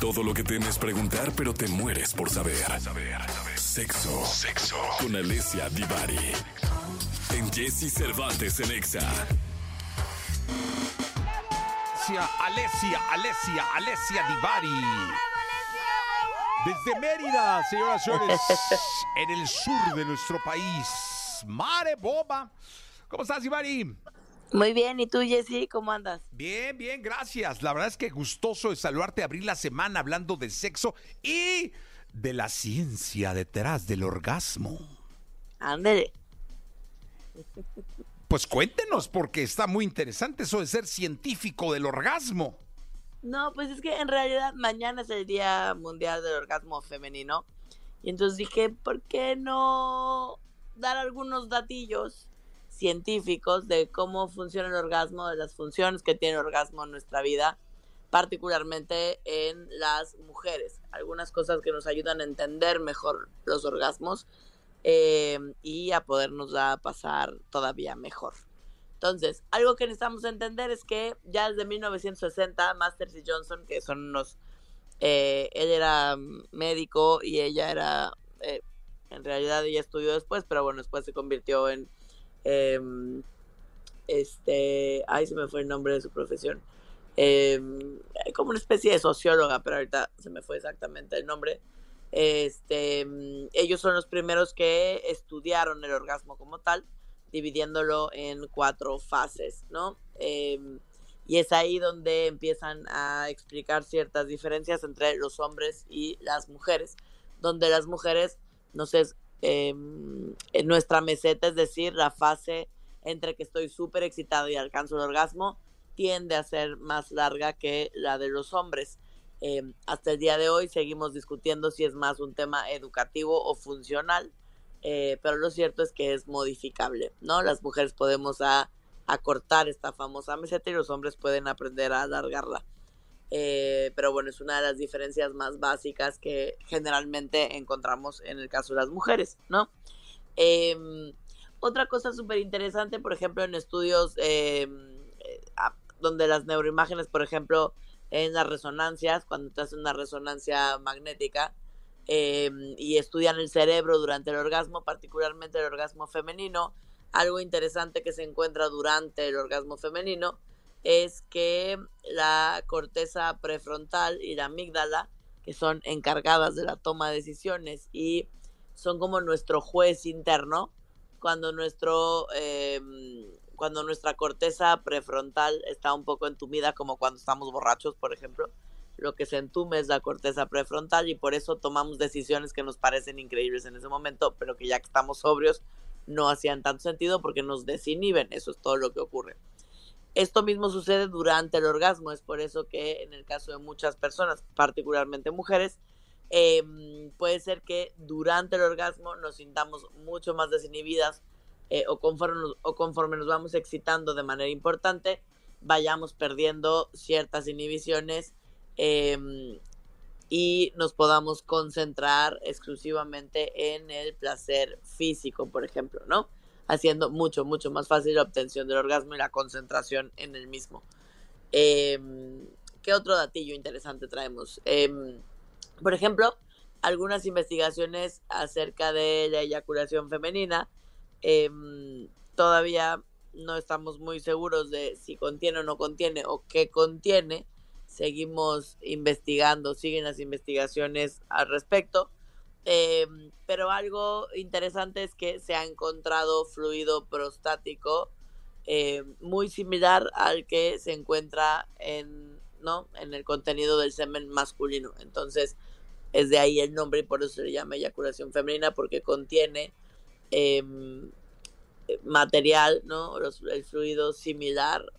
Todo lo que temes preguntar, pero te mueres por saber. Sexo. Sexo. Con Alessia Divari. En Jesse Cervantes en Exa. Alesia, Alesia, Alesia Divari. Desde Mérida, señoras y señores, en el sur de nuestro país. Mare Boba. ¿Cómo estás, Divari? Muy bien, ¿y tú, Jessy, cómo andas? Bien, bien, gracias. La verdad es que gustoso de saludarte, abrir la semana hablando de sexo y de la ciencia detrás del orgasmo. Ándele. Pues cuéntenos, porque está muy interesante eso de ser científico del orgasmo. No, pues es que en realidad mañana es el Día Mundial del Orgasmo Femenino. Y entonces dije, ¿por qué no dar algunos datillos científicos de cómo funciona el orgasmo, de las funciones que tiene el orgasmo en nuestra vida, particularmente en las mujeres. Algunas cosas que nos ayudan a entender mejor los orgasmos eh, y a podernos a pasar todavía mejor. Entonces, algo que necesitamos entender es que ya desde 1960, Masters y Johnson, que son unos... Eh, él era médico y ella era... Eh, en realidad ella estudió después, pero bueno, después se convirtió en Em, este, ay, se me fue el nombre de su profesión. Em, como una especie de socióloga, pero ahorita se me fue exactamente el nombre. Este, em, ellos son los primeros que estudiaron el orgasmo como tal, dividiéndolo en cuatro fases, ¿no? y es ahí donde empiezan a explicar ciertas diferencias entre los hombres y las mujeres, donde las mujeres, no sé, Em, en nuestra meseta, es decir, la fase entre que estoy súper excitado y alcanzo el orgasmo, tiende a ser más larga que la de los hombres. Em, hasta el día de hoy seguimos discutiendo si es más un tema educativo o funcional, eh, pero lo cierto es que es modificable, ¿no? Las mujeres podemos acortar esta famosa meseta y los hombres pueden aprender a alargarla. Eh, pero bueno, es una de las diferencias más básicas que generalmente encontramos en el caso de las mujeres, ¿no? Em, otra cosa súper interesante, por ejemplo, en estudios em, eh, donde las neuroimágenes, por ejemplo, en las resonancias, cuando te hacen una resonancia magnética em, y estudian el cerebro durante el orgasmo, particularmente el orgasmo femenino, algo interesante que se encuentra durante el orgasmo femenino es que la corteza prefrontal y la amígdala, que son encargadas de la toma de decisiones y son como nuestro juez interno, cuando nuestro em, cuando nuestra corteza prefrontal está un poco entumida, como cuando estamos borrachos, por ejemplo, lo que se entume es la corteza prefrontal y por eso tomamos decisiones que nos parecen increíbles en ese momento, pero que ya que estamos sobrios no hacían tanto sentido porque nos desinhiben, eso es todo lo que ocurre. Esto mismo sucede durante el orgasmo, es por eso que en el caso de muchas personas, particularmente mujeres, em, puede ser que durante el orgasmo nos sintamos mucho más desinhibidas eh, o, conforme o conforme nos vamos excitando de manera importante, vayamos perdiendo ciertas inhibiciones em, y nos podamos concentrar exclusivamente en el placer físico, por ejemplo, ¿no? Haciendo mucho, mucho más fácil la obtención del orgasmo y la concentración en el mismo. Em, ¿Qué otro datillo interesante traemos? Em, por ejemplo, algunas investigaciones acerca de la eyaculación femenina. Em, todavía no estamos muy seguros de si contiene o no contiene o qué contiene. Seguimos investigando, siguen las investigaciones al respecto. Em, pero algo interesante es que se ha encontrado fluido prostático eh, muy similar al que se encuentra en, ¿no? en el contenido del semen masculino. Entonces, es de ahí el nombre y por eso se le llama eyaculación femenina, porque contiene em, material, ¿no? el fluido similar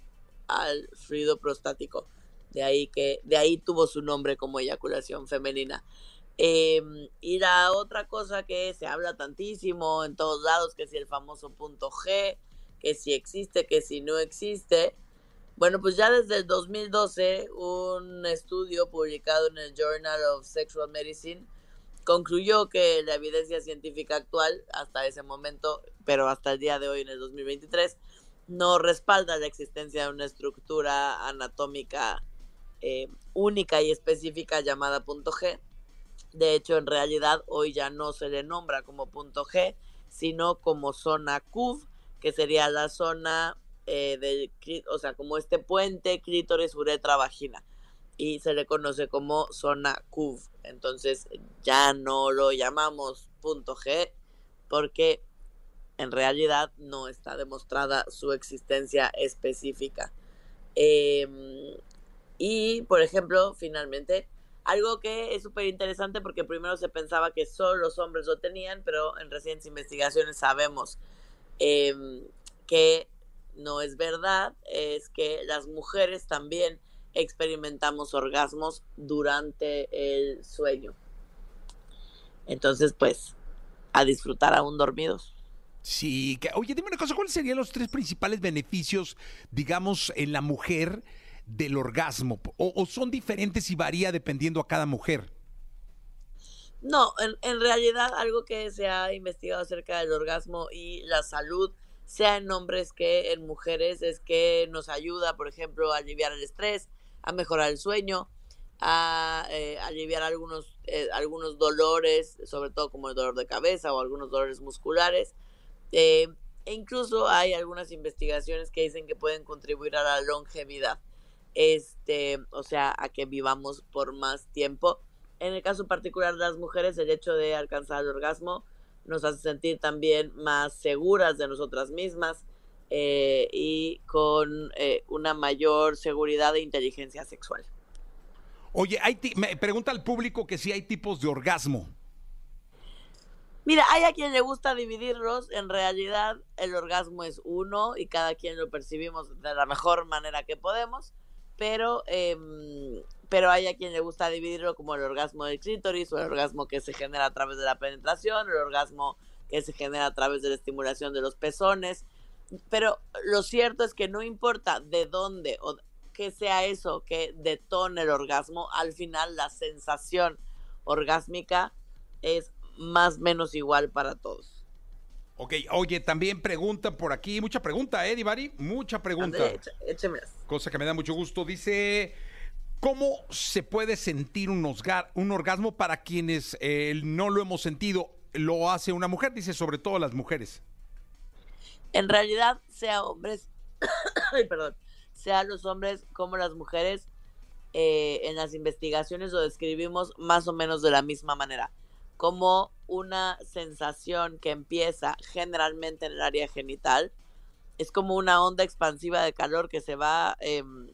al fluido prostático. De ahí que, de ahí tuvo su nombre como eyaculación femenina. Em, y la otra cosa que se habla tantísimo en todos lados, que si el famoso punto G, que si existe, que si no existe. Bueno, pues ya desde el 2012 un estudio publicado en el Journal of Sexual Medicine concluyó que la evidencia científica actual hasta ese momento, pero hasta el día de hoy en el 2023, no respalda la existencia de una estructura anatómica eh, única y específica llamada punto G. De hecho, en realidad hoy ya no se le nombra como punto G, sino como zona CUV, que sería la zona eh, de, o sea, como este puente clítoris uretra vagina y se le conoce como zona CUV. Entonces ya no lo llamamos punto G porque en realidad no está demostrada su existencia específica. Em, y, por ejemplo, finalmente, algo que es súper interesante porque primero se pensaba que solo los hombres lo tenían, pero en recientes investigaciones sabemos em, que no es verdad, es que las mujeres también experimentamos orgasmos durante el sueño. Entonces, pues, a disfrutar aún dormidos. Sí, que, oye, dime una cosa, ¿cuáles serían los tres principales beneficios, digamos, en la mujer del orgasmo? ¿O, son diferentes y varía dependiendo a cada mujer? No, en, realidad algo que se ha investigado acerca del orgasmo y la salud, sea en hombres que en mujeres, es que nos ayuda, por ejemplo, a aliviar el estrés, a mejorar el sueño, a eh, aliviar algunos, eh, algunos dolores, sobre todo como el dolor de cabeza o algunos dolores musculares. Eh, e incluso hay algunas investigaciones que dicen que pueden contribuir a la longevidad, este, o sea, a que vivamos por más tiempo. En el caso particular de las mujeres, el hecho de alcanzar el orgasmo nos hace sentir también más seguras de nosotras mismas, eh, y con eh, una mayor seguridad e inteligencia sexual. Oye, hay me pregunta al público que si hay tipos de orgasmo. Mira, hay a quien le gusta dividirlos. En realidad, el orgasmo es uno y cada quien lo percibimos de la mejor manera que podemos. Pero, em, pero hay a quien le gusta dividirlo como el orgasmo del clítoris o el orgasmo que se genera a través de la penetración, el orgasmo que se genera a través de la estimulación de los pezones pero lo cierto es que no importa de dónde o que sea eso que detone el orgasmo, al final la sensación orgásmica es más o menos igual para todos. Ok, oye, también pregunta por aquí, mucha pregunta, ¿eh, Divari? Mucha pregunta. Cosa que me da mucho gusto. Dice, ¿cómo se puede sentir un, un orgasmo para quienes eh, no lo hemos sentido? Lo hace una mujer, dice, sobre todo las mujeres en realidad, sea hombres, perdón, sea los hombres como las mujeres, eh, en las investigaciones lo describimos más o menos de la misma manera, como una sensación que empieza generalmente en el área genital, es como una onda expansiva de calor que se va em,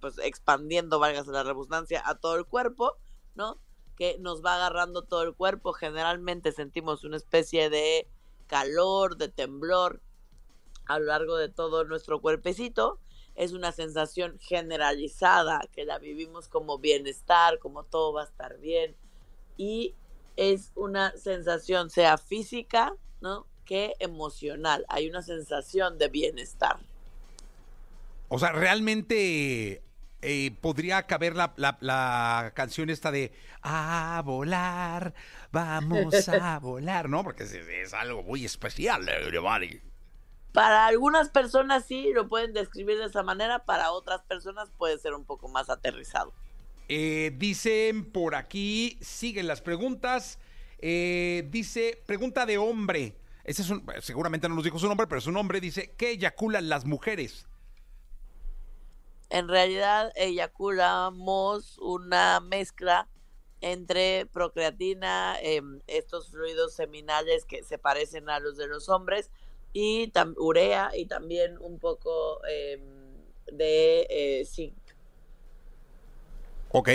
pues expandiendo, valga la redundancia, a todo el cuerpo, ¿no? Que nos va agarrando todo el cuerpo, generalmente sentimos una especie de calor, de temblor, a lo largo de todo nuestro cuerpecito. Es una sensación generalizada que la vivimos como bienestar, como todo va a estar bien. Y es una sensación, sea física, ¿no? Que emocional. Hay una sensación de bienestar. O sea, realmente eh, podría caber la, la, canción esta de a volar, vamos a volar, ¿no? Porque es, algo muy especial, everybody. Para algunas personas sí lo pueden describir de esa manera, para otras personas puede ser un poco más aterrizado. Eh, dicen por aquí, siguen las preguntas. Eh, dice, pregunta de hombre. Ese es seguramente no nos dijo su nombre, pero su nombre dice, ¿qué eyaculan las mujeres? En realidad eyaculamos una mezcla entre procreatina, em, estos fluidos seminales que se parecen a los de los hombres, y urea y también un poco em, de eh. Ok.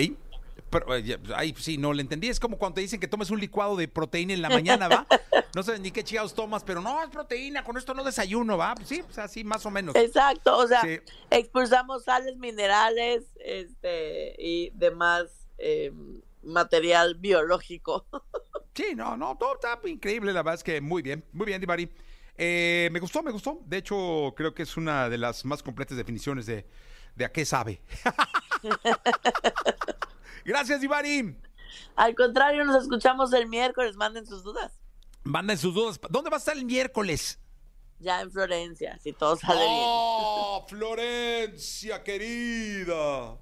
Pero, eh, ay, sí, no le entendí. Es como cuando te dicen que tomes un licuado de proteína en la mañana, ¿va? No sé ni qué chingados tomas, pero no, es proteína, con esto no desayuno, ¿va? Sí, pues así más o menos. Exacto, o sea, expulsamos sales minerales este, y demás em, material biológico. Sí, no, no, todo está increíble, la verdad es que muy bien, muy bien, Divari. Eh, me gustó, me gustó. De hecho, creo que es una de las más completas definiciones de, a qué sabe. Gracias, Ivari. Al contrario, nos escuchamos el miércoles. Manden sus dudas. Manden sus dudas. ¿Dónde va a estar el miércoles? Ya en Florencia, si todo sale bien. ¡Oh, Florencia, querida!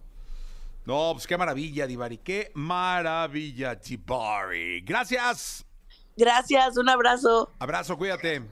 No, pues qué maravilla, Divari. Qué maravilla, Divari. Gracias. Gracias, un abrazo. Abrazo, cuídate.